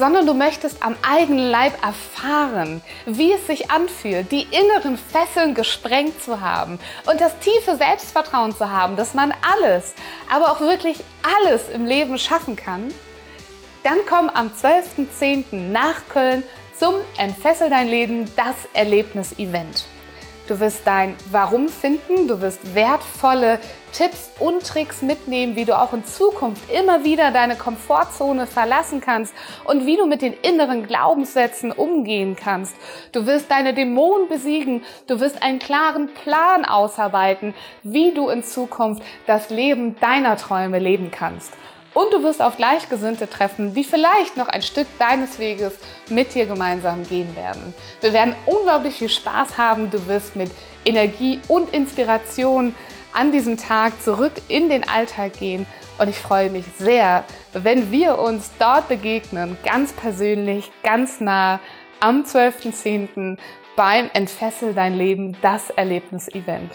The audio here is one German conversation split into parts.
sondern du möchtest am eigenen Leib erfahren, wie es sich anfühlt, die inneren Fesseln gesprengt zu haben und das tiefe Selbstvertrauen zu haben, dass man alles, aber auch wirklich alles im Leben schaffen kann, dann komm am 12.10. nach Köln zum Entfessel dein Leben, das Erlebnis-Event. Du wirst dein Warum finden, du wirst wertvolle Tipps und Tricks mitnehmen, wie du auch in Zukunft immer wieder deine Komfortzone verlassen kannst und wie du mit den inneren Glaubenssätzen umgehen kannst. Du wirst deine Dämonen besiegen, du wirst einen klaren Plan ausarbeiten, wie du in Zukunft das Leben deiner Träume leben kannst. Und du wirst auf Gleichgesinnte treffen, die vielleicht noch ein Stück deines Weges mit dir gemeinsam gehen werden. Wir werden unglaublich viel Spaß haben. Du wirst mit Energie und Inspiration an diesem Tag zurück in den Alltag gehen. Und ich freue mich sehr, wenn wir uns dort begegnen, ganz persönlich, ganz nah am 12.10. beim Entfessel dein Leben, das Erlebnis-Event.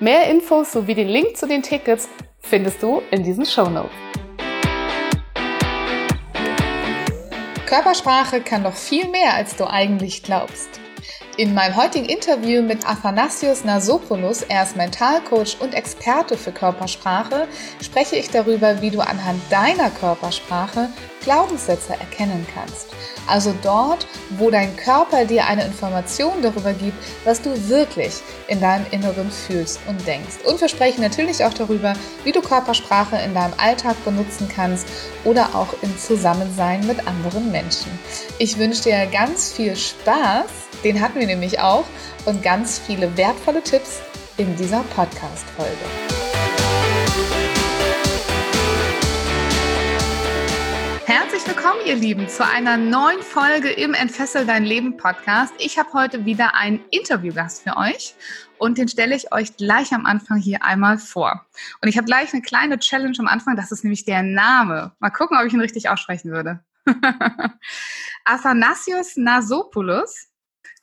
Mehr Infos sowie den Link zu den Tickets findest du in diesen Show Notes. Körpersprache kann noch viel mehr, als du eigentlich glaubst. In meinem heutigen Interview mit Athanasios Nasopoulos, er ist Mentalcoach und Experte für Körpersprache, spreche ich darüber, wie du anhand deiner Körpersprache Glaubenssätze erkennen kannst. Also dort, wo dein Körper dir eine Information darüber gibt, was du wirklich in deinem Inneren fühlst und denkst. Und wir sprechen natürlich auch darüber, wie du Körpersprache in deinem Alltag benutzen kannst oder auch im Zusammensein mit anderen Menschen. Ich wünsche dir ganz viel Spaß, den hatten wir nämlich auch, und ganz viele wertvolle Tipps in dieser Podcast-Folge. Herzlich willkommen, ihr Lieben, zu einer neuen Folge im Entfessel dein Leben Podcast. Ich habe heute wieder einen Interviewgast für euch und den stelle ich euch gleich am Anfang hier einmal vor. Und ich habe gleich eine kleine Challenge am Anfang, das ist nämlich der Name. Mal gucken, ob ich ihn richtig aussprechen würde. Athanasios Nasopoulos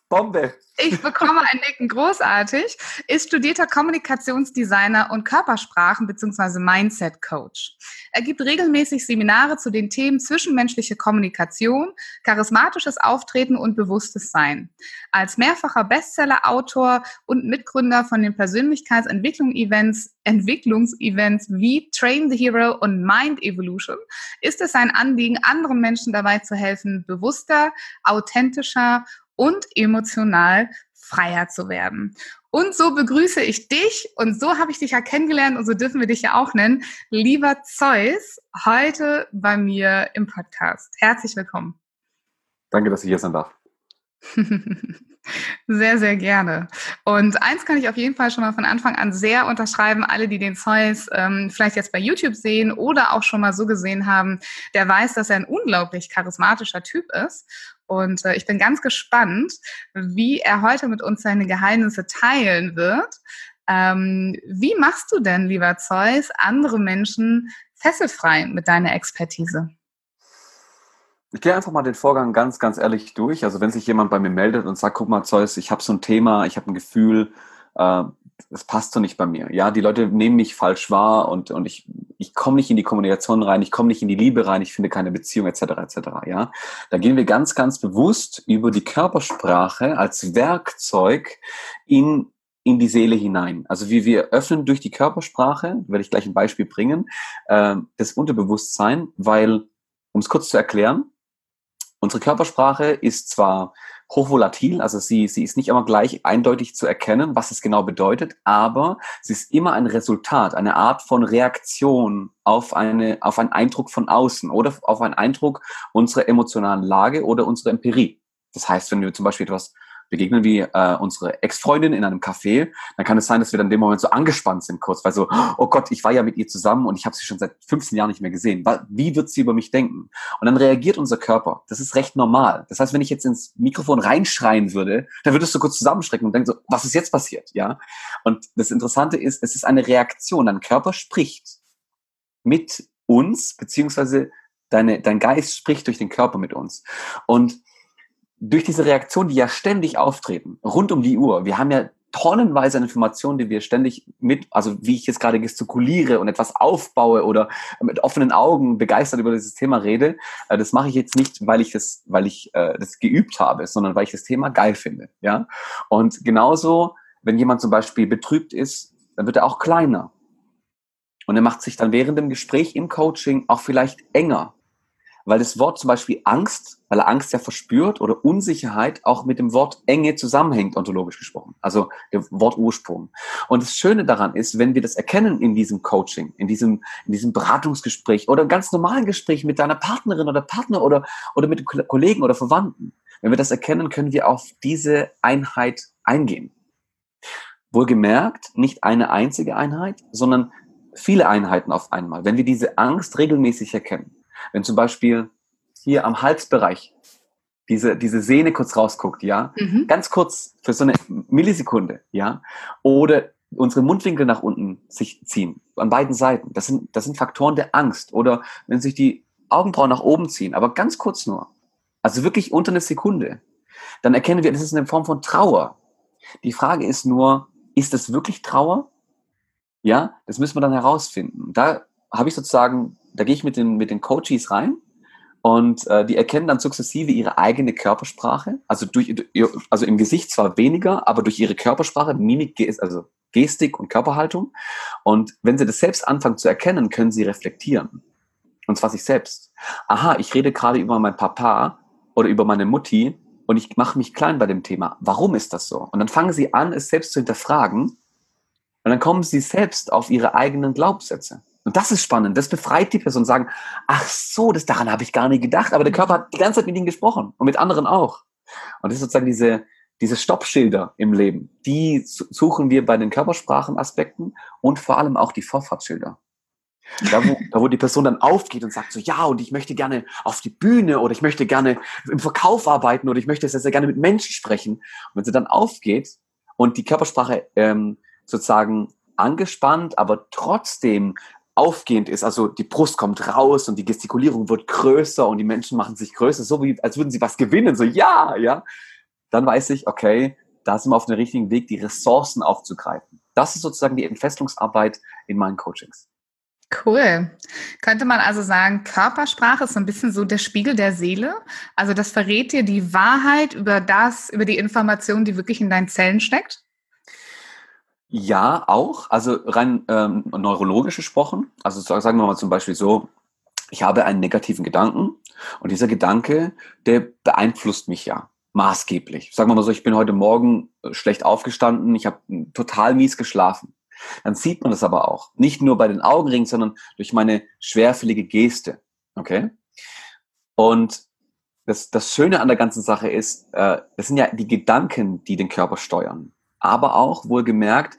Bombe. Ich bekomme ein Nicken großartig. Ist studierter Kommunikationsdesigner und Körpersprachen- bzw. Mindset-Coach. Er gibt regelmäßig Seminare zu den Themen zwischenmenschliche Kommunikation, charismatisches Auftreten und bewusstes Sein. Als mehrfacher Bestseller-Autor und Mitgründer von den Persönlichkeitsentwicklung-Events, Entwicklungsevents wie Train the Hero und Mind Evolution ist es sein Anliegen, anderen Menschen dabei zu helfen, bewusster, authentischer und emotional freier zu werden. Und so begrüße ich dich und so habe ich dich ja kennengelernt und so dürfen wir dich ja auch nennen, lieber Zeus, heute bei mir im Podcast. Herzlich willkommen. Danke, dass ich hier sein darf. Sehr, sehr gerne. Und eins kann ich auf jeden Fall schon mal von Anfang an sehr unterschreiben. Alle, die den Zeus ähm, vielleicht jetzt bei YouTube sehen oder auch schon mal so gesehen haben, der weiß, dass er ein unglaublich charismatischer Typ ist. Und äh, ich bin ganz gespannt, wie er heute mit uns seine Geheimnisse teilen wird. Ähm, wie machst du denn, lieber Zeus, andere Menschen fesselfrei mit deiner Expertise? Ich gehe einfach mal den Vorgang ganz, ganz ehrlich durch. Also wenn sich jemand bei mir meldet und sagt, guck mal, Zeus, ich habe so ein Thema, ich habe ein Gefühl, äh, das passt so nicht bei mir. Ja, die Leute nehmen mich falsch wahr und, und ich, ich komme nicht in die Kommunikation rein, ich komme nicht in die Liebe rein, ich finde keine Beziehung etc. etc. Ja, da gehen wir ganz, ganz bewusst über die Körpersprache als Werkzeug in in die Seele hinein. Also wie wir öffnen durch die Körpersprache, werde ich gleich ein Beispiel bringen, äh, das Unterbewusstsein, weil, um es kurz zu erklären, unsere Körpersprache ist zwar hochvolatil, also sie, sie ist nicht immer gleich eindeutig zu erkennen, was es genau bedeutet, aber sie ist immer ein Resultat, eine Art von Reaktion auf, eine, auf einen Eindruck von außen oder auf einen Eindruck unserer emotionalen Lage oder unserer Empirie. Das heißt, wenn wir zum Beispiel etwas begegnen wir äh, unsere Ex-Freundin in einem Café, dann kann es sein, dass wir dann in dem Moment so angespannt sind kurz, weil so, oh Gott, ich war ja mit ihr zusammen und ich habe sie schon seit 15 Jahren nicht mehr gesehen. Wie wird sie über mich denken? Und dann reagiert unser Körper. Das ist recht normal. Das heißt, wenn ich jetzt ins Mikrofon reinschreien würde, dann würdest du kurz zusammenschrecken und denken so, was ist jetzt passiert? Ja. Und das Interessante ist, es ist eine Reaktion. Dein Körper spricht mit uns, beziehungsweise deine, dein Geist spricht durch den Körper mit uns. Und durch diese Reaktion, die ja ständig auftreten, rund um die Uhr, wir haben ja tonnenweise an Informationen, die wir ständig mit, also wie ich jetzt gerade gestikuliere und etwas aufbaue oder mit offenen Augen begeistert über dieses Thema rede, äh, das mache ich jetzt nicht, weil ich das, weil ich äh, das geübt habe, sondern weil ich das Thema geil finde, ja. Und genauso, wenn jemand zum Beispiel betrübt ist, dann wird er auch kleiner. Und er macht sich dann während dem Gespräch im Coaching auch vielleicht enger weil das Wort zum Beispiel Angst, weil er Angst ja verspürt oder Unsicherheit auch mit dem Wort Enge zusammenhängt, ontologisch gesprochen. Also der Wortursprung. Und das Schöne daran ist, wenn wir das erkennen in diesem Coaching, in diesem, in diesem Beratungsgespräch oder ganz normalen Gespräch mit deiner Partnerin oder Partner oder, oder mit Kollegen oder Verwandten, wenn wir das erkennen, können wir auf diese Einheit eingehen. Wohlgemerkt, nicht eine einzige Einheit, sondern viele Einheiten auf einmal. Wenn wir diese Angst regelmäßig erkennen, wenn zum Beispiel hier am Halsbereich diese, diese Sehne kurz rausguckt, ja, mhm. ganz kurz für so eine Millisekunde, ja, oder unsere Mundwinkel nach unten sich ziehen, an beiden Seiten. Das sind, das sind Faktoren der Angst. Oder wenn sich die Augenbrauen nach oben ziehen, aber ganz kurz nur. Also wirklich unter eine Sekunde. Dann erkennen wir, das ist eine Form von Trauer. Die Frage ist nur, ist das wirklich Trauer? Ja, das müssen wir dann herausfinden. Da habe ich sozusagen da gehe ich mit den, mit den Coaches rein und äh, die erkennen dann sukzessive ihre eigene Körpersprache, also durch, also im Gesicht zwar weniger, aber durch ihre Körpersprache, Mimik, also Gestik und Körperhaltung. Und wenn sie das selbst anfangen zu erkennen, können sie reflektieren. Und zwar sich selbst. Aha, ich rede gerade über meinen Papa oder über meine Mutti und ich mache mich klein bei dem Thema. Warum ist das so? Und dann fangen sie an, es selbst zu hinterfragen. Und dann kommen sie selbst auf ihre eigenen Glaubenssätze. Und das ist spannend. Das befreit die Person sagen, ach so, das daran habe ich gar nicht gedacht. Aber der Körper hat die ganze Zeit mit ihnen gesprochen und mit anderen auch. Und das ist sozusagen diese, diese Stoppschilder im Leben. Die suchen wir bei den Körpersprachenaspekten und vor allem auch die Vorfahrtsschilder. Da wo, da, wo die Person dann aufgeht und sagt so, ja, und ich möchte gerne auf die Bühne oder ich möchte gerne im Verkauf arbeiten oder ich möchte sehr, sehr gerne mit Menschen sprechen. Und wenn sie dann aufgeht und die Körpersprache ähm, sozusagen angespannt, aber trotzdem aufgehend ist, also die Brust kommt raus und die Gestikulierung wird größer und die Menschen machen sich größer, so wie als würden sie was gewinnen, so ja, ja, dann weiß ich, okay, da sind wir auf dem richtigen Weg, die Ressourcen aufzugreifen. Das ist sozusagen die Entfesselungsarbeit in meinen Coachings. Cool. Könnte man also sagen, Körpersprache ist so ein bisschen so der Spiegel der Seele. Also das verrät dir die Wahrheit über das, über die Information, die wirklich in deinen Zellen steckt? Ja, auch. Also rein ähm, neurologisch gesprochen. Also sagen wir mal zum Beispiel so, ich habe einen negativen Gedanken und dieser Gedanke, der beeinflusst mich ja maßgeblich. Sagen wir mal so, ich bin heute Morgen äh, schlecht aufgestanden, ich habe total mies geschlafen. Dann sieht man das aber auch. Nicht nur bei den Augenringen, sondern durch meine schwerfällige Geste. Okay? Und das, das Schöne an der ganzen Sache ist, äh, das sind ja die Gedanken, die den Körper steuern aber auch wohlgemerkt,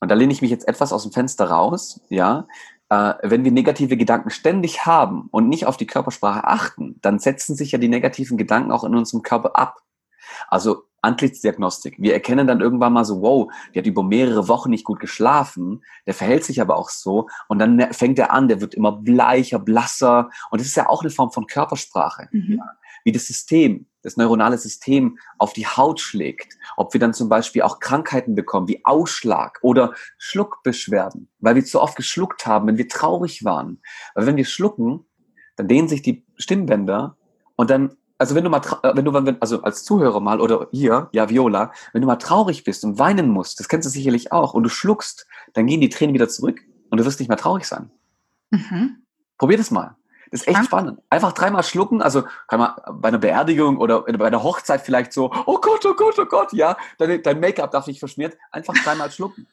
und da lehne ich mich jetzt etwas aus dem Fenster raus, ja, äh, wenn wir negative Gedanken ständig haben und nicht auf die Körpersprache achten, dann setzen sich ja die negativen Gedanken auch in unserem Körper ab. Also Antlitzdiagnostik. Wir erkennen dann irgendwann mal so, wow, der hat über mehrere Wochen nicht gut geschlafen, der verhält sich aber auch so und dann fängt er an, der wird immer bleicher, blasser und das ist ja auch eine Form von Körpersprache. Mhm. Ja wie das System, das neuronale System auf die Haut schlägt, ob wir dann zum Beispiel auch Krankheiten bekommen, wie Ausschlag oder Schluckbeschwerden, weil wir zu oft geschluckt haben, wenn wir traurig waren. Weil wenn wir schlucken, dann dehnen sich die Stimmbänder und dann, also wenn du mal, äh, wenn du, also als Zuhörer mal oder hier, ja, Viola, wenn du mal traurig bist und weinen musst, das kennst du sicherlich auch, und du schluckst, dann gehen die Tränen wieder zurück und du wirst nicht mehr traurig sein. Mhm. Probier das mal. Das ist echt ja. spannend. Einfach dreimal schlucken, also kann man bei einer Beerdigung oder bei einer Hochzeit vielleicht so, oh Gott, oh Gott, oh Gott, ja, dein, dein Make-up darf nicht verschmiert. Einfach dreimal schlucken.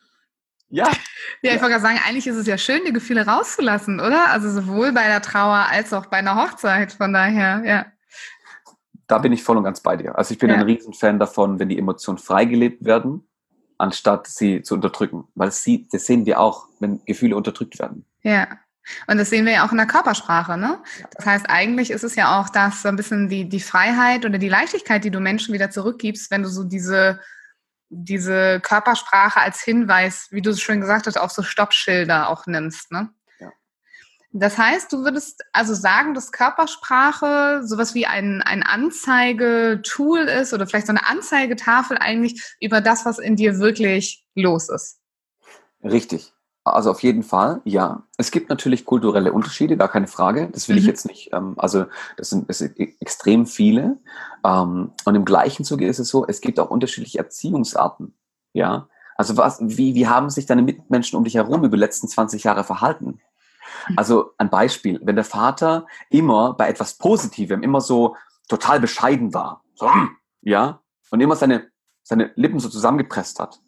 Ja. Ja, ich wollte gerade sagen, eigentlich ist es ja schön, die Gefühle rauszulassen, oder? Also sowohl bei der Trauer als auch bei einer Hochzeit. Von daher, ja. da bin ich voll und ganz bei dir. Also ich bin ja. ein Riesenfan davon, wenn die Emotionen freigelebt werden, anstatt sie zu unterdrücken. Weil sie, das sehen wir auch, wenn Gefühle unterdrückt werden. Ja. Und das sehen wir ja auch in der Körpersprache, ne? Das heißt, eigentlich ist es ja auch das so ein bisschen die, die Freiheit oder die Leichtigkeit, die du Menschen wieder zurückgibst, wenn du so diese, diese Körpersprache als Hinweis, wie du es schon gesagt hast, auf so Stoppschilder auch nimmst, ne? Das heißt, du würdest also sagen, dass Körpersprache sowas wie ein, ein Anzeigetool ist oder vielleicht so eine Anzeigetafel eigentlich über das, was in dir wirklich los ist. Richtig. Also auf jeden Fall, ja. Es gibt natürlich kulturelle Unterschiede, gar keine Frage. Das will mhm. ich jetzt nicht, ähm, also das sind, das sind extrem viele. Ähm, und im gleichen Zuge ist es so, es gibt auch unterschiedliche Erziehungsarten. Ja. Also was, wie, wie haben sich deine Mitmenschen um dich herum über die letzten 20 Jahre verhalten? Mhm. Also ein Beispiel, wenn der Vater immer bei etwas Positivem immer so total bescheiden war, so, ja, und immer seine, seine Lippen so zusammengepresst hat.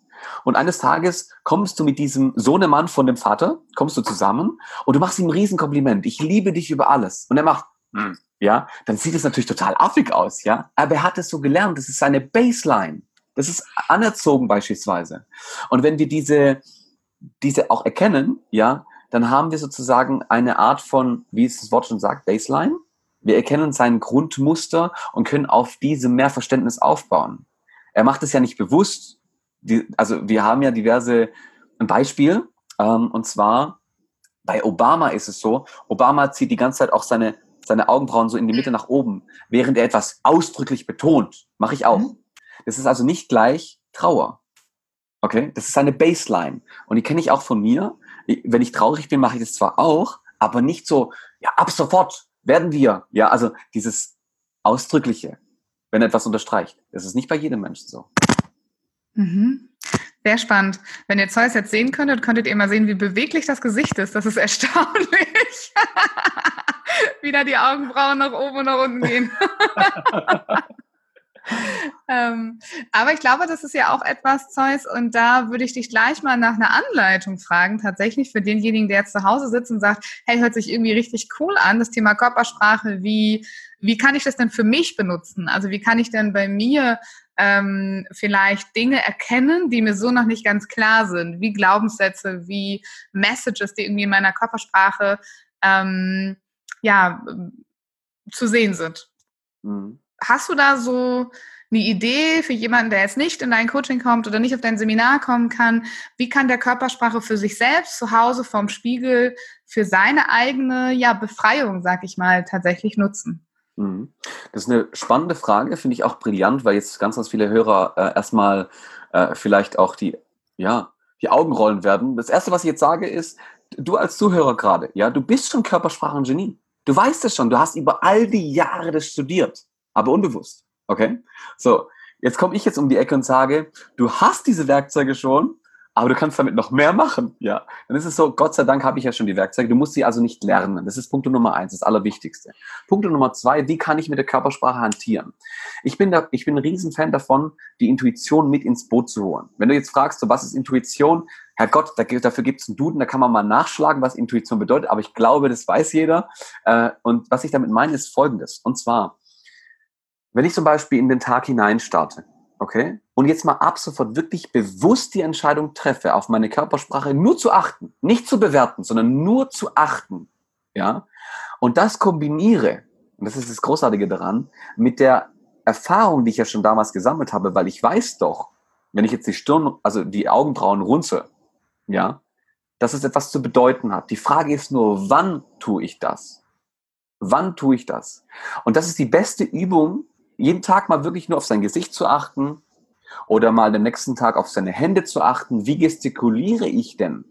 Und eines Tages kommst du mit diesem Sohnemann von dem Vater, kommst du zusammen und du machst ihm ein Riesenkompliment. Ich liebe dich über alles. Und er macht, hm, ja, dann sieht es natürlich total affig aus, ja. Aber er hat es so gelernt. Das ist seine Baseline. Das ist anerzogen beispielsweise. Und wenn wir diese, diese auch erkennen, ja, dann haben wir sozusagen eine Art von, wie es das Wort schon sagt, Baseline. Wir erkennen sein Grundmuster und können auf diesem mehr Verständnis aufbauen. Er macht es ja nicht bewusst. Die, also wir haben ja diverse, ein Beispiel, ähm, und zwar bei Obama ist es so, Obama zieht die ganze Zeit auch seine, seine Augenbrauen so in die Mitte nach oben, während er etwas ausdrücklich betont. Mache ich auch. Mhm. Das ist also nicht gleich Trauer. Okay, das ist eine Baseline. Und die kenne ich auch von mir wenn ich traurig bin, mache ich das zwar auch, aber nicht so, ja, ab sofort werden wir. Ja, also dieses Ausdrückliche, wenn etwas unterstreicht. Das ist nicht bei jedem Menschen so. Mhm. Sehr spannend. Wenn ihr Zeus jetzt sehen könntet, könntet ihr mal sehen, wie beweglich das Gesicht ist. Das ist erstaunlich. wie da die Augenbrauen nach oben und nach unten gehen. ähm, aber ich glaube, das ist ja auch etwas, Zeus, und da würde ich dich gleich mal nach einer Anleitung fragen, tatsächlich für denjenigen, der jetzt zu Hause sitzt und sagt, hey, hört sich irgendwie richtig cool an, das Thema Körpersprache, wie, wie kann ich das denn für mich benutzen? Also wie kann ich denn bei mir ähm, vielleicht Dinge erkennen, die mir so noch nicht ganz klar sind, wie Glaubenssätze, wie Messages, die irgendwie in meiner Körpersprache ähm, ja, zu sehen sind. Mhm. Hast du da so eine Idee für jemanden, der jetzt nicht in dein Coaching kommt oder nicht auf dein Seminar kommen kann? Wie kann der Körpersprache für sich selbst zu Hause vorm Spiegel für seine eigene ja, Befreiung, sag ich mal, tatsächlich nutzen? Mhm. Das ist eine spannende Frage, finde ich auch brillant, weil jetzt ganz, ganz viele Hörer äh, erstmal äh, vielleicht auch die, ja, die Augen rollen werden. Das erste, was ich jetzt sage, ist, du als Zuhörer gerade, ja, du bist schon Körpersprachengenie. Du weißt es schon, du hast über all die Jahre das studiert aber unbewusst. Okay? So, jetzt komme ich jetzt um die Ecke und sage, du hast diese Werkzeuge schon, aber du kannst damit noch mehr machen. Ja, dann ist es so, Gott sei Dank habe ich ja schon die Werkzeuge. Du musst sie also nicht lernen. Das ist Punkt Nummer eins, das Allerwichtigste. Punkt Nummer zwei, wie kann ich mit der Körpersprache hantieren? Ich bin, da, ich bin ein Riesenfan davon, die Intuition mit ins Boot zu holen. Wenn du jetzt fragst, so, was ist Intuition? Herr Gott, da, dafür gibt es einen Duden, da kann man mal nachschlagen, was Intuition bedeutet, aber ich glaube, das weiß jeder. Äh, und was ich damit meine, ist Folgendes. Und zwar, wenn ich zum Beispiel in den Tag hinein starte, okay, und jetzt mal ab sofort wirklich bewusst die Entscheidung treffe, auf meine Körpersprache nur zu achten, nicht zu bewerten, sondern nur zu achten, ja, und das kombiniere, und das ist das Großartige daran, mit der Erfahrung, die ich ja schon damals gesammelt habe, weil ich weiß doch, wenn ich jetzt die Stirn, also die Augenbrauen runze, ja, dass es etwas zu bedeuten hat. Die Frage ist nur, wann tue ich das? Wann tue ich das? Und das ist die beste Übung, jeden Tag mal wirklich nur auf sein Gesicht zu achten oder mal den nächsten Tag auf seine Hände zu achten. Wie gestikuliere ich denn,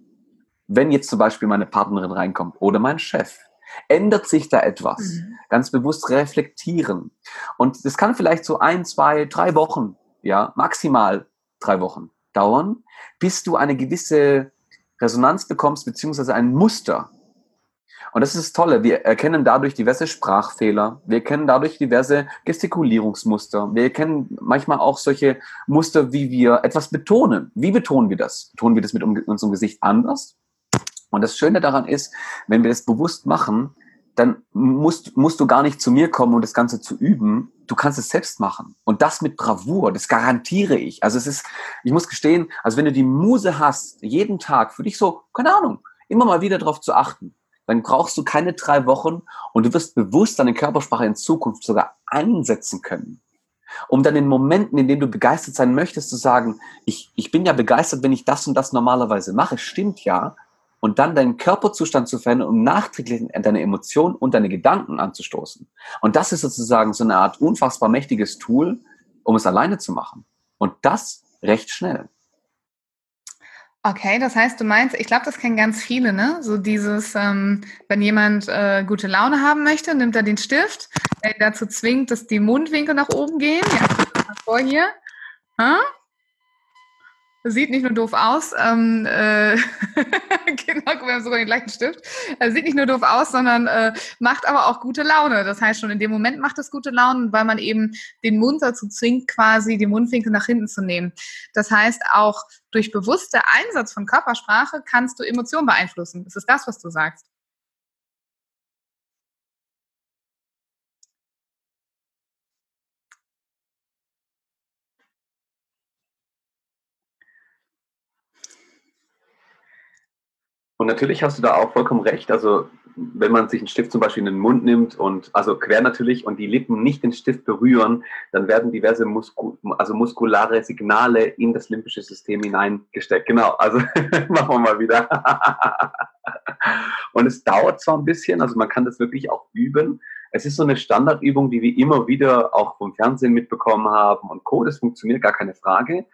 wenn jetzt zum Beispiel meine Partnerin reinkommt oder mein Chef? Ändert sich da etwas? Mhm. Ganz bewusst reflektieren. Und das kann vielleicht so ein, zwei, drei Wochen, ja, maximal drei Wochen dauern, bis du eine gewisse Resonanz bekommst, beziehungsweise ein Muster und das ist das Tolle. Wir erkennen dadurch diverse Sprachfehler. Wir erkennen dadurch diverse Gestikulierungsmuster. Wir erkennen manchmal auch solche Muster, wie wir etwas betonen. Wie betonen wir das? Betonen wir das mit unserem Gesicht anders? Und das Schöne daran ist, wenn wir das bewusst machen, dann musst, musst du gar nicht zu mir kommen, um das Ganze zu üben. Du kannst es selbst machen. Und das mit Bravour, das garantiere ich. Also es ist, ich muss gestehen, also wenn du die Muse hast, jeden Tag für dich so, keine Ahnung, immer mal wieder darauf zu achten, dann brauchst du keine drei Wochen und du wirst bewusst deine Körpersprache in Zukunft sogar einsetzen können. Um dann in Momenten, in denen du begeistert sein möchtest, zu sagen, ich, ich bin ja begeistert, wenn ich das und das normalerweise mache, stimmt ja, und dann deinen Körperzustand zu verändern, um nachträglich deine Emotionen und deine Gedanken anzustoßen. Und das ist sozusagen so eine Art unfassbar mächtiges Tool, um es alleine zu machen. Und das recht schnell. Okay, das heißt, du meinst, ich glaube, das kennen ganz viele, ne? So dieses, ähm, wenn jemand äh, gute Laune haben möchte, nimmt er den Stift, der ihn dazu zwingt, dass die Mundwinkel nach oben gehen. Ja, mal vor hier. Ha? Sieht nicht nur doof aus, ähm, äh, genau, wir haben sogar den gleichen Stift. Äh, sieht nicht nur doof aus, sondern äh, macht aber auch gute Laune. Das heißt, schon in dem Moment macht es gute Laune, weil man eben den Mund dazu zwingt, quasi die Mundwinkel nach hinten zu nehmen. Das heißt, auch durch bewusster Einsatz von Körpersprache kannst du Emotionen beeinflussen. Das ist das, was du sagst. Natürlich hast du da auch vollkommen recht. Also wenn man sich einen Stift zum Beispiel in den Mund nimmt und also quer natürlich und die Lippen nicht den Stift berühren, dann werden diverse Musku also muskulare Signale in das limbische System hineingesteckt. Genau, also machen wir mal wieder. und es dauert zwar ein bisschen, also man kann das wirklich auch üben. Es ist so eine Standardübung, die wir immer wieder auch vom Fernsehen mitbekommen haben und Co. Das funktioniert gar keine Frage.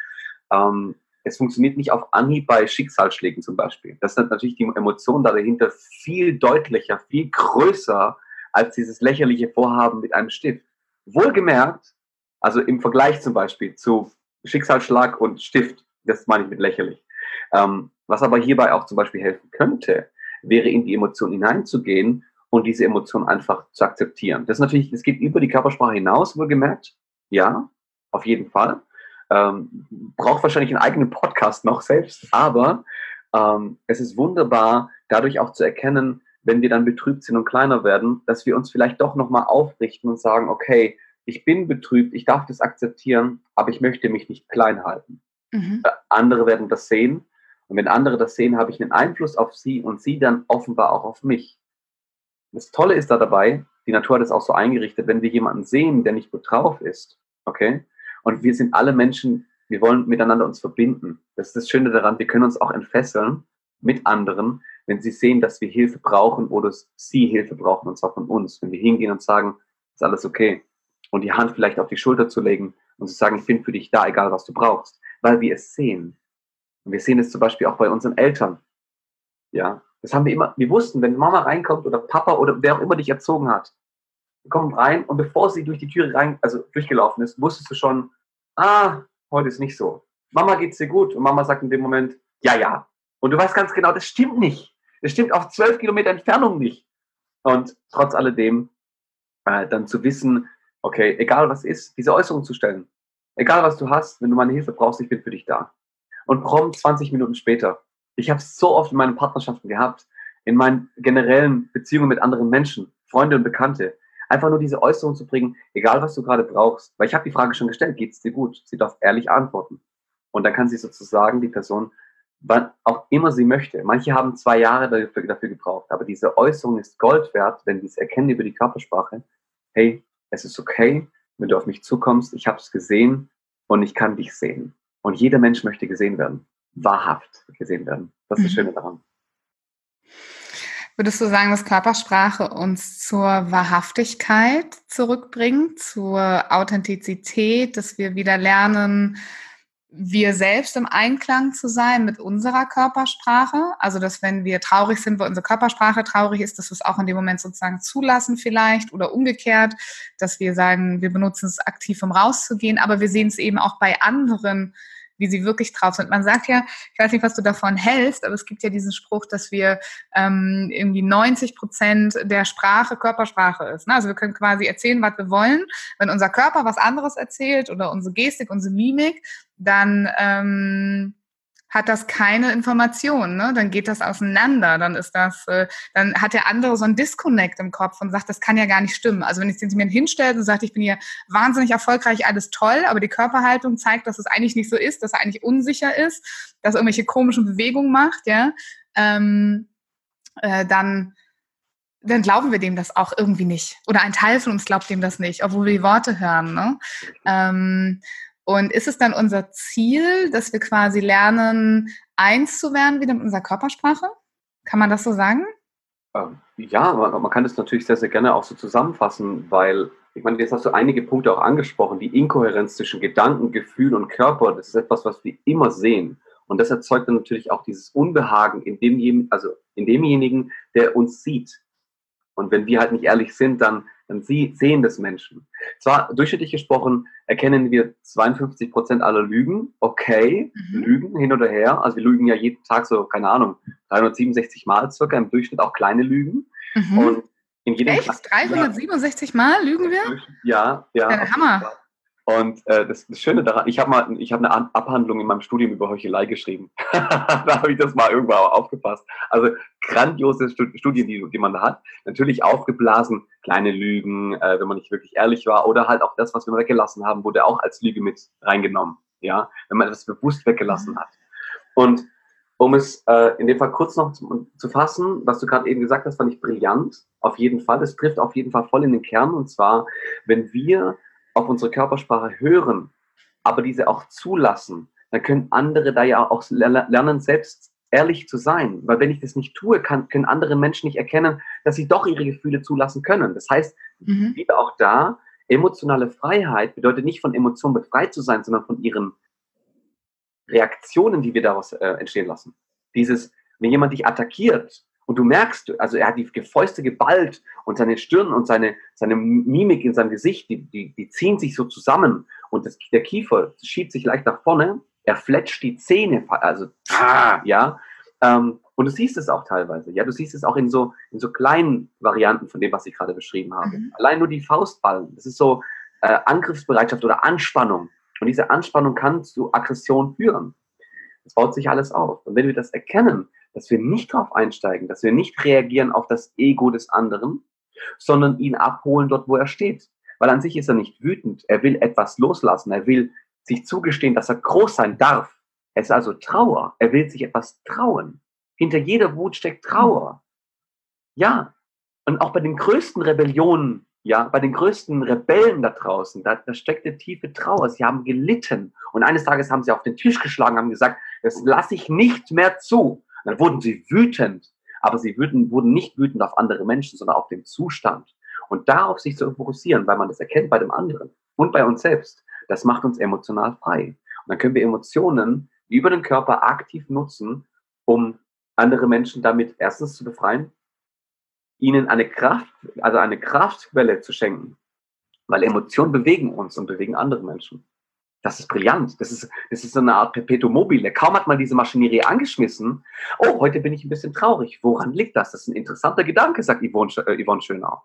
Ähm, es funktioniert nicht auf Anhieb bei Schicksalsschlägen zum Beispiel. Das sind natürlich die Emotionen dahinter viel deutlicher, viel größer als dieses lächerliche Vorhaben mit einem Stift. Wohlgemerkt, also im Vergleich zum Beispiel zu Schicksalsschlag und Stift, das meine ich mit lächerlich. Ähm, was aber hierbei auch zum Beispiel helfen könnte, wäre in die Emotion hineinzugehen und diese Emotion einfach zu akzeptieren. Das ist natürlich, das geht über die Körpersprache hinaus, wohlgemerkt. Ja, auf jeden Fall. Ähm, braucht wahrscheinlich einen eigenen Podcast noch selbst, aber ähm, es ist wunderbar, dadurch auch zu erkennen, wenn wir dann betrübt sind und kleiner werden, dass wir uns vielleicht doch nochmal aufrichten und sagen, okay, ich bin betrübt, ich darf das akzeptieren, aber ich möchte mich nicht klein halten. Mhm. Äh, andere werden das sehen und wenn andere das sehen, habe ich einen Einfluss auf sie und sie dann offenbar auch auf mich. Das Tolle ist da dabei, die Natur hat es auch so eingerichtet, wenn wir jemanden sehen, der nicht gut drauf ist, okay, und wir sind alle Menschen, wir wollen miteinander uns verbinden. Das ist das Schöne daran, wir können uns auch entfesseln mit anderen, wenn sie sehen, dass wir Hilfe brauchen oder sie Hilfe brauchen, und zwar von uns. Wenn wir hingehen und sagen, ist alles okay. Und die Hand vielleicht auf die Schulter zu legen und zu sagen, ich bin für dich da, egal was du brauchst. Weil wir es sehen. Und wir sehen es zum Beispiel auch bei unseren Eltern. Ja, das haben wir immer, wir wussten, wenn Mama reinkommt oder Papa oder wer auch immer dich erzogen hat, kommt rein und bevor sie durch die Tür rein, also durchgelaufen ist, wusstest du schon, ah, heute ist nicht so. Mama geht's dir gut und Mama sagt in dem Moment, ja, ja. Und du weißt ganz genau, das stimmt nicht. Das stimmt auf zwölf Kilometer Entfernung nicht. Und trotz alledem äh, dann zu wissen, okay, egal was ist, diese Äußerung zu stellen. Egal was du hast, wenn du meine Hilfe brauchst, ich bin für dich da. Und prompt 20 Minuten später. Ich habe es so oft in meinen Partnerschaften gehabt, in meinen generellen Beziehungen mit anderen Menschen, Freunde und Bekannte. Einfach nur diese Äußerung zu bringen, egal was du gerade brauchst. Weil ich habe die Frage schon gestellt, geht es dir gut? Sie darf ehrlich antworten. Und dann kann sie sozusagen die Person, wann auch immer sie möchte. Manche haben zwei Jahre dafür, dafür gebraucht, aber diese Äußerung ist Gold wert, wenn sie es erkennen über die Körpersprache. Hey, es ist okay, wenn du auf mich zukommst, ich habe es gesehen und ich kann dich sehen. Und jeder Mensch möchte gesehen werden, wahrhaft gesehen werden. Das ist das mhm. Schöne daran. Würdest du sagen, dass Körpersprache uns zur Wahrhaftigkeit zurückbringt, zur Authentizität, dass wir wieder lernen, wir selbst im Einklang zu sein mit unserer Körpersprache? Also, dass wenn wir traurig sind, weil unsere Körpersprache traurig ist, dass wir es auch in dem Moment sozusagen zulassen vielleicht oder umgekehrt, dass wir sagen, wir benutzen es aktiv, um rauszugehen, aber wir sehen es eben auch bei anderen wie sie wirklich drauf sind. Man sagt ja, ich weiß nicht, was du davon hältst, aber es gibt ja diesen Spruch, dass wir ähm, irgendwie 90 Prozent der Sprache Körpersprache ist. Ne? Also wir können quasi erzählen, was wir wollen. Wenn unser Körper was anderes erzählt oder unsere Gestik, unsere Mimik, dann ähm, hat das keine Information, ne? dann geht das auseinander, dann ist das, äh, dann hat der andere so ein Disconnect im Kopf und sagt, das kann ja gar nicht stimmen. Also wenn ich den mir hinstelle und sagt, ich bin hier wahnsinnig erfolgreich, alles toll, aber die Körperhaltung zeigt, dass es eigentlich nicht so ist, dass er eigentlich unsicher ist, dass er irgendwelche komischen Bewegungen macht, ja, ähm, äh, dann dann glauben wir dem das auch irgendwie nicht. Oder ein Teil von uns glaubt dem das nicht, obwohl wir die Worte hören. Ne? Ähm, und ist es dann unser Ziel, dass wir quasi lernen, eins zu werden wieder mit unserer Körpersprache? Kann man das so sagen? Ähm, ja, man, man kann das natürlich sehr, sehr gerne auch so zusammenfassen, weil ich meine, jetzt hast du einige Punkte auch angesprochen. Die Inkohärenz zwischen Gedanken, Gefühl und Körper, das ist etwas, was wir immer sehen. Und das erzeugt dann natürlich auch dieses Unbehagen in, dem, also in demjenigen, der uns sieht. Und wenn wir halt nicht ehrlich sind, dann, dann sie, sehen das Menschen. Zwar durchschnittlich gesprochen erkennen wir 52 Prozent aller Lügen. Okay, mhm. Lügen hin oder her. Also wir lügen ja jeden Tag so, keine Ahnung, 367 Mal circa, im Durchschnitt auch kleine Lügen. Mhm. Und in jedem Echt? 367 ja, Mal lügen wir? Ja, ja. ja Hammer. Und äh, das, das, Schöne daran, ich habe mal, ich habe eine Abhandlung in meinem Studium über Heuchelei geschrieben. da habe ich das mal irgendwo aufgepasst. Also grandiose Studien, die, die man da hat. Natürlich aufgeblasen, kleine Lügen, äh, wenn man nicht wirklich ehrlich war, oder halt auch das, was wir weggelassen haben, wurde auch als Lüge mit reingenommen. Ja, wenn man etwas bewusst weggelassen mhm. hat. Und um es äh, in dem Fall kurz noch zu, zu fassen, was du gerade eben gesagt hast, fand ich brillant. Auf jeden Fall. Es trifft auf jeden Fall voll in den Kern. Und zwar, wenn wir auf unsere Körpersprache hören, aber diese auch zulassen, dann können andere da ja auch lernen, selbst ehrlich zu sein. Weil wenn ich das nicht tue, kann, können andere Menschen nicht erkennen, dass sie doch ihre Gefühle zulassen können. Das heißt, mhm. wieder auch da, emotionale Freiheit bedeutet nicht von Emotionen befreit zu sein, sondern von ihren Reaktionen, die wir daraus äh, entstehen lassen. Dieses, wenn jemand dich attackiert, und du merkst, also er hat die Fäuste geballt und seine Stirn und seine, seine Mimik in seinem Gesicht, die, die, die ziehen sich so zusammen und das, der Kiefer schiebt sich leicht nach vorne, er fletscht die Zähne, also, ah, ja, ähm, und du siehst es auch teilweise, ja, du siehst es auch in so, in so kleinen Varianten von dem, was ich gerade beschrieben habe. Mhm. Allein nur die Faustballen, das ist so äh, Angriffsbereitschaft oder Anspannung. Und diese Anspannung kann zu Aggression führen. Das baut sich alles auf. Und wenn wir das erkennen, dass wir nicht darauf einsteigen, dass wir nicht reagieren auf das Ego des anderen, sondern ihn abholen dort, wo er steht. Weil an sich ist er nicht wütend. Er will etwas loslassen. Er will sich zugestehen, dass er groß sein darf. Es ist also Trauer. Er will sich etwas trauen. Hinter jeder Wut steckt Trauer. Ja. Und auch bei den größten Rebellionen, ja, bei den größten Rebellen da draußen, da, da steckt eine tiefe Trauer. Sie haben gelitten. Und eines Tages haben sie auf den Tisch geschlagen, haben gesagt, das lasse ich nicht mehr zu. Dann wurden sie wütend, aber sie wütend, wurden nicht wütend auf andere Menschen, sondern auf den Zustand. Und darauf sich zu fokussieren, weil man das erkennt bei dem anderen und bei uns selbst, das macht uns emotional frei. Und dann können wir Emotionen über den Körper aktiv nutzen, um andere Menschen damit erstens zu befreien, ihnen eine Kraft, also eine Kraftquelle zu schenken. Weil Emotionen bewegen uns und bewegen andere Menschen. Das ist brillant. Das ist, das ist so eine Art Perpetuum mobile. Kaum hat man diese Maschinerie angeschmissen. Oh, heute bin ich ein bisschen traurig. Woran liegt das? Das ist ein interessanter Gedanke, sagt Yvonne, äh, Yvonne Schönau.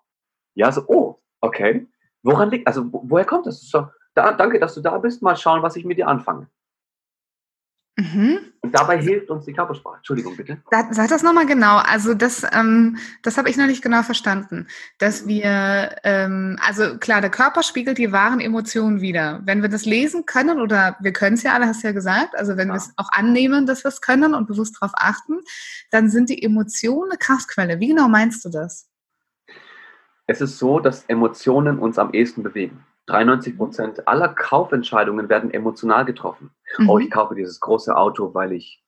Ja, so, oh, okay. Woran liegt, also woher kommt das? So, da, danke, dass du da bist. Mal schauen, was ich mit dir anfange. Mhm. Und dabei hilft uns die Körpersprache. Entschuldigung, bitte. sag das nochmal genau. Also das, ähm, das habe ich noch nicht genau verstanden. Dass wir, ähm, also klar, der Körper spiegelt die wahren Emotionen wieder. Wenn wir das lesen können, oder wir können es ja alle, hast du ja gesagt, also wenn ja. wir es auch annehmen, dass wir es können und bewusst darauf achten, dann sind die Emotionen eine Kraftquelle. Wie genau meinst du das? Es ist so, dass Emotionen uns am ehesten bewegen. 93 Prozent aller Kaufentscheidungen werden emotional getroffen. Mhm. Oh, ich kaufe dieses große Auto, weil ich,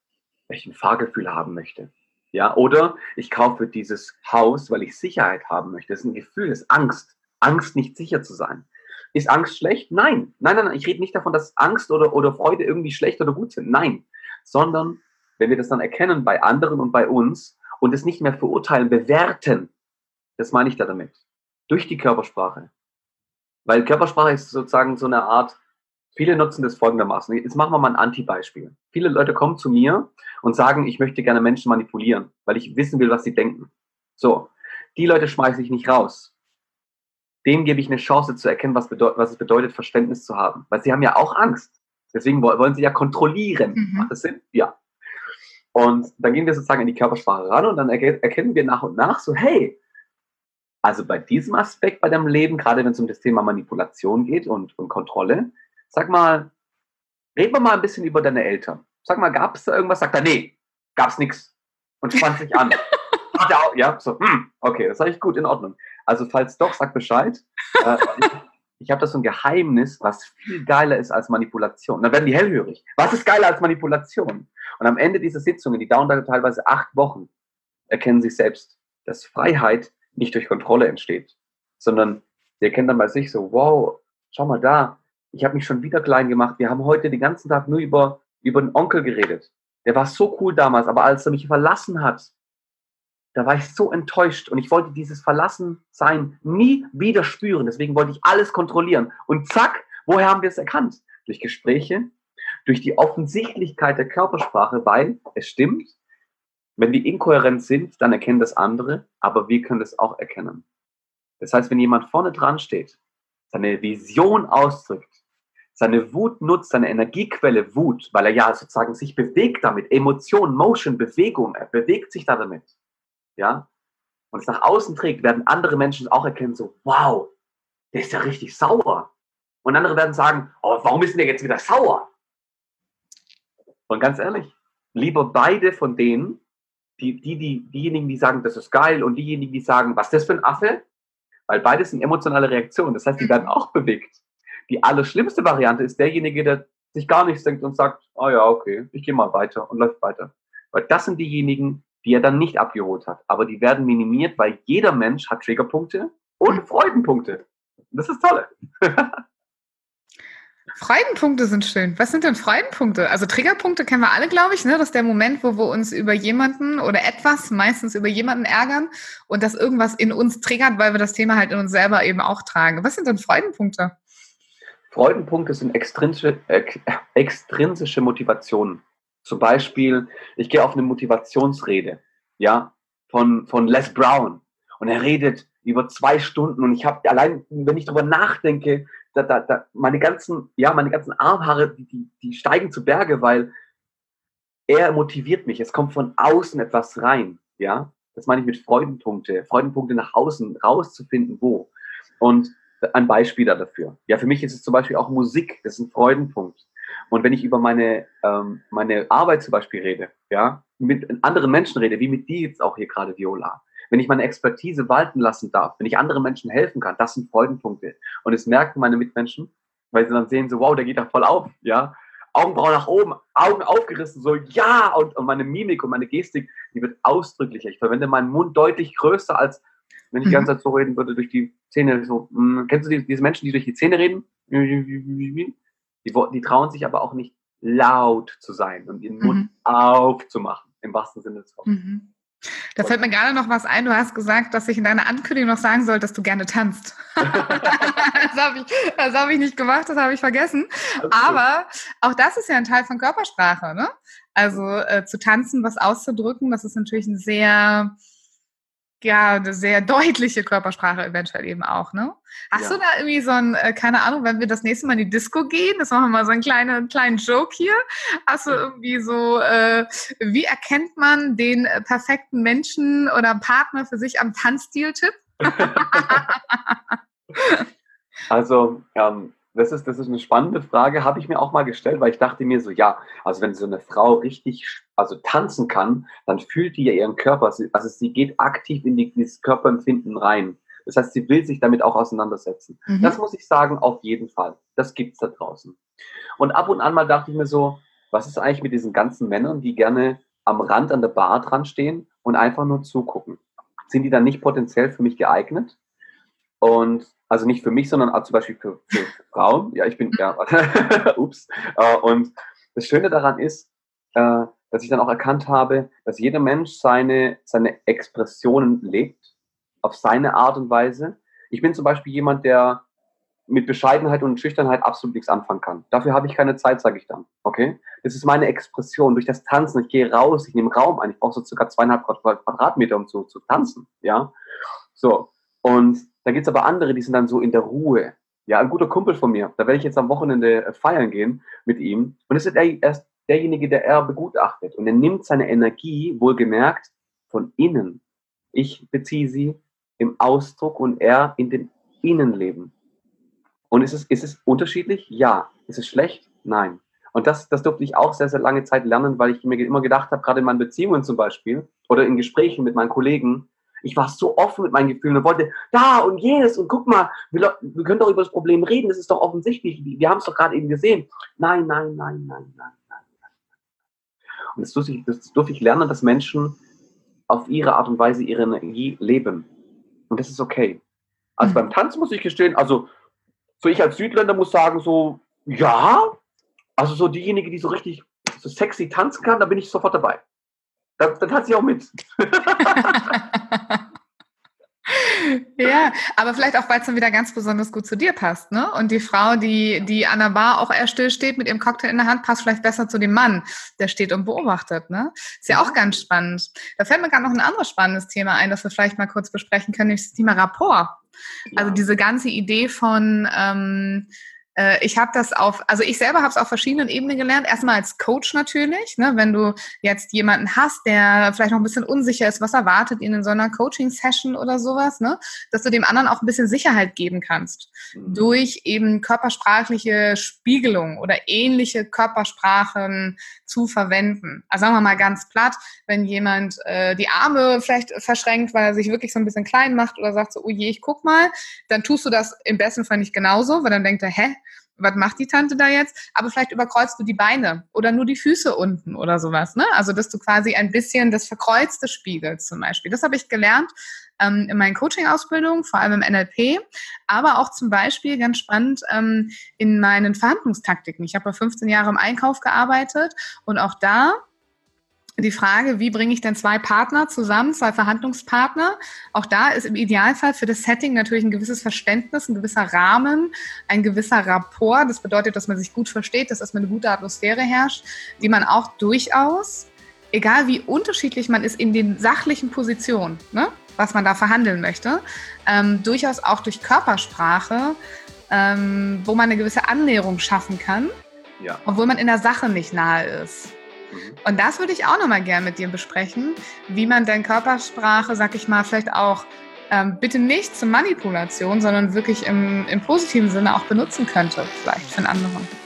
weil ich ein Fahrgefühl haben möchte. Ja, oder ich kaufe dieses Haus, weil ich Sicherheit haben möchte. Das ist ein Gefühl, das ist Angst. Angst, nicht sicher zu sein. Ist Angst schlecht? Nein. Nein, nein, nein. Ich rede nicht davon, dass Angst oder, oder Freude irgendwie schlecht oder gut sind. Nein. Sondern, wenn wir das dann erkennen bei anderen und bei uns und es nicht mehr verurteilen, bewerten, das meine ich da damit. Durch die Körpersprache, weil Körpersprache ist sozusagen so eine Art, viele nutzen das folgendermaßen. Jetzt machen wir mal ein Anti-Beispiel. Viele Leute kommen zu mir und sagen, ich möchte gerne Menschen manipulieren, weil ich wissen will, was sie denken. So, die Leute schmeiße ich nicht raus. Dem gebe ich eine Chance zu erkennen, was, was es bedeutet, Verständnis zu haben. Weil sie haben ja auch Angst. Deswegen wollen sie ja kontrollieren. Mhm. Macht das Sinn? Ja. Und dann gehen wir sozusagen in die Körpersprache ran und dann erkennen wir nach und nach so, hey, also bei diesem Aspekt bei deinem Leben, gerade wenn es um das Thema Manipulation geht und, und Kontrolle, sag mal, reden wir mal ein bisschen über deine Eltern. Sag mal, gab es da irgendwas? Sagt er, nee, gab es nichts. Und spannt sich an. ja, so, hm, okay, das sage ich gut, in Ordnung. Also falls doch, sag Bescheid. Äh, ich, ich habe da so ein Geheimnis, was viel geiler ist als Manipulation. dann werden die hellhörig. Was ist geiler als Manipulation? Und am Ende dieser Sitzungen, die dauern dann teilweise acht Wochen, erkennen sich selbst, dass Freiheit nicht durch Kontrolle entsteht, sondern sie erkennen dann bei sich so, wow, schau mal da, ich habe mich schon wieder klein gemacht. Wir haben heute den ganzen Tag nur über, über den Onkel geredet. Der war so cool damals, aber als er mich verlassen hat, da war ich so enttäuscht und ich wollte dieses Verlassensein nie wieder spüren. Deswegen wollte ich alles kontrollieren. Und zack, woher haben wir es erkannt? Durch Gespräche, durch die Offensichtlichkeit der Körpersprache, weil es stimmt, wenn wir inkohärent sind, dann erkennen das andere, aber wir können das auch erkennen. Das heißt, wenn jemand vorne dran steht, seine Vision ausdrückt, seine Wut nutzt, seine Energiequelle Wut, weil er ja sozusagen sich bewegt damit, Emotion, Motion, Bewegung, er bewegt sich da damit, ja, und es nach außen trägt, werden andere Menschen auch erkennen, so, wow, der ist ja richtig sauer. Und andere werden sagen, oh, warum ist denn der jetzt wieder sauer? Und ganz ehrlich, lieber beide von denen, die, die, die, diejenigen, die sagen, das ist geil, und diejenigen, die sagen, was ist das für ein Affe? Weil beides sind emotionale Reaktionen. Das heißt, die werden auch bewegt. Die allerschlimmste Variante ist derjenige, der sich gar nichts denkt und sagt, oh ja, okay, ich gehe mal weiter und läuft weiter. Weil das sind diejenigen, die er dann nicht abgeholt hat. Aber die werden minimiert, weil jeder Mensch hat Triggerpunkte und Freudenpunkte. Das ist toll. Freudenpunkte sind schön. Was sind denn Freudenpunkte? Also Triggerpunkte kennen wir alle, glaube ich. Ne? Das ist der Moment, wo wir uns über jemanden oder etwas, meistens über jemanden ärgern und das irgendwas in uns triggert, weil wir das Thema halt in uns selber eben auch tragen. Was sind denn Freudenpunkte? Freudenpunkte sind extrinsische, äh, extrinsische Motivationen. Zum Beispiel, ich gehe auf eine Motivationsrede, ja, von, von Les Brown. Und er redet über zwei Stunden und ich habe allein, wenn ich darüber nachdenke, da, da, da, meine ganzen, ja, meine ganzen Armhaare, die, die, die steigen zu Berge, weil er motiviert mich. Es kommt von außen etwas rein, ja. Das meine ich mit Freudenpunkte, Freudenpunkte nach außen rauszufinden, wo. Und ein Beispiel dafür. Ja, für mich ist es zum Beispiel auch Musik, das ist ein Freudenpunkt. Und wenn ich über meine, ähm, meine Arbeit zum Beispiel rede, ja, mit anderen Menschen rede, wie mit dir jetzt auch hier gerade, Viola, wenn ich meine Expertise walten lassen darf, wenn ich anderen Menschen helfen kann, das sind Freudenpunkte. Und es merken meine Mitmenschen, weil sie dann sehen, so, wow, der geht da voll auf, ja. Augenbrauen nach oben, Augen aufgerissen, so, ja, und, und meine Mimik und meine Gestik, die wird ausdrücklicher. Ich verwende meinen Mund deutlich größer, als wenn ich die ganze mhm. Zeit so reden würde, durch die Zähne, so, mh, hm, kennst du die, diese Menschen, die durch die Zähne reden? Die, die trauen sich aber auch nicht laut zu sein und ihren Mund mhm. aufzumachen, im wahrsten Sinne des Wortes. Mhm. Da fällt mir gerade noch was ein. Du hast gesagt, dass ich in deiner Ankündigung noch sagen soll, dass du gerne tanzt. das habe ich, hab ich nicht gemacht, das habe ich vergessen. Aber auch das ist ja ein Teil von Körpersprache. Ne? Also äh, zu tanzen, was auszudrücken, das ist natürlich ein sehr ja, eine sehr deutliche Körpersprache eventuell eben auch, ne? Hast ja. du da irgendwie so ein, äh, keine Ahnung, wenn wir das nächste Mal in die Disco gehen, das machen wir mal so einen kleinen, kleinen Joke hier. Hast du irgendwie so, äh, wie erkennt man den äh, perfekten Menschen oder Partner für sich am Tanzstil-Tipp? also, ähm, das ist, das ist eine spannende Frage, habe ich mir auch mal gestellt, weil ich dachte mir so, ja, also wenn so eine Frau richtig, also tanzen kann, dann fühlt die ja ihren Körper, also sie geht aktiv in die, dieses Körperempfinden rein. Das heißt, sie will sich damit auch auseinandersetzen. Mhm. Das muss ich sagen, auf jeden Fall. Das gibt's da draußen. Und ab und an mal dachte ich mir so, was ist eigentlich mit diesen ganzen Männern, die gerne am Rand an der Bar dran stehen und einfach nur zugucken? Sind die dann nicht potenziell für mich geeignet? Und also nicht für mich, sondern auch zum Beispiel für, für Frauen. Ja, ich bin, ja, ups. Äh, und das Schöne daran ist, äh, dass ich dann auch erkannt habe, dass jeder Mensch seine, seine Expressionen lebt, auf seine Art und Weise. Ich bin zum Beispiel jemand, der mit Bescheidenheit und Schüchternheit absolut nichts anfangen kann. Dafür habe ich keine Zeit, sage ich dann. Okay? Das ist meine Expression durch das Tanzen. Ich gehe raus, ich nehme Raum ein. Ich brauche so circa zweieinhalb Quadratmeter, um zu, zu tanzen. Ja? So. Und da gibt es aber andere, die sind dann so in der Ruhe. Ja, ein guter Kumpel von mir, da werde ich jetzt am Wochenende äh, feiern gehen mit ihm. Und es ist erst derjenige, der er begutachtet. Und er nimmt seine Energie, wohlgemerkt, von innen. Ich beziehe sie im Ausdruck und er in dem Innenleben. Und ist es, ist es unterschiedlich? Ja. Ist es schlecht? Nein. Und das, das durfte ich auch sehr, sehr lange Zeit lernen, weil ich mir immer gedacht habe, gerade in meinen Beziehungen zum Beispiel oder in Gesprächen mit meinen Kollegen, ich war so offen mit meinen Gefühlen und wollte da und jenes und guck mal, wir, wir können doch über das Problem reden, das ist doch offensichtlich, wir haben es doch gerade eben gesehen. Nein, nein, nein, nein, nein, nein. Und das durfte, ich, das durfte ich lernen, dass Menschen auf ihre Art und Weise ihre Energie leben. Und das ist okay. Also mhm. beim Tanzen muss ich gestehen, also so ich als Südländer muss sagen, so, ja, also so diejenige, die so richtig so sexy tanzen kann, da bin ich sofort dabei. Da, da tanzt sie auch mit. ja, aber vielleicht auch, weil es dann wieder ganz besonders gut zu dir passt, ne? Und die Frau, die, die an der Bar auch eher still steht mit ihrem Cocktail in der Hand, passt vielleicht besser zu dem Mann, der steht und beobachtet, ne? Ist ja auch ganz spannend. Da fällt mir gerade noch ein anderes spannendes Thema ein, das wir vielleicht mal kurz besprechen können, nämlich das Thema Rapport. Also diese ganze Idee von, ähm, äh, ich habe das auf, also ich selber habe es auf verschiedenen Ebenen gelernt. Erstmal als Coach natürlich, ne, wenn du jetzt jemanden hast, der vielleicht noch ein bisschen unsicher ist, was erwartet ihn in so einer Coaching-Session oder sowas, ne, dass du dem anderen auch ein bisschen Sicherheit geben kannst mhm. durch eben körpersprachliche Spiegelung oder ähnliche Körpersprachen zu verwenden. Also sagen wir mal ganz platt, wenn jemand äh, die Arme vielleicht verschränkt, weil er sich wirklich so ein bisschen klein macht oder sagt so, oh je, ich guck mal, dann tust du das im besten Fall nicht genauso, weil dann denkt er, hä, was macht die Tante da jetzt? Aber vielleicht überkreuzt du die Beine oder nur die Füße unten oder sowas. Ne? Also, dass du quasi ein bisschen das Verkreuzte spiegelst zum Beispiel. Das habe ich gelernt ähm, in meinen Coaching-Ausbildungen, vor allem im NLP, aber auch zum Beispiel ganz spannend ähm, in meinen Verhandlungstaktiken. Ich habe bei 15 Jahre im Einkauf gearbeitet und auch da die Frage, wie bringe ich denn zwei Partner zusammen, zwei Verhandlungspartner? Auch da ist im Idealfall für das Setting natürlich ein gewisses Verständnis, ein gewisser Rahmen, ein gewisser Rapport. Das bedeutet, dass man sich gut versteht, dass erstmal eine gute Atmosphäre herrscht, die man auch durchaus, egal wie unterschiedlich man ist in den sachlichen Positionen, ne, was man da verhandeln möchte, ähm, durchaus auch durch Körpersprache, ähm, wo man eine gewisse Annäherung schaffen kann, ja. obwohl man in der Sache nicht nahe ist. Mhm. Und das würde ich auch nochmal gerne mit dir besprechen, wie man deine Körpersprache, sag ich mal, vielleicht auch ähm, bitte nicht zur Manipulation, sondern wirklich im, im positiven Sinne auch benutzen könnte, vielleicht für einen anderen.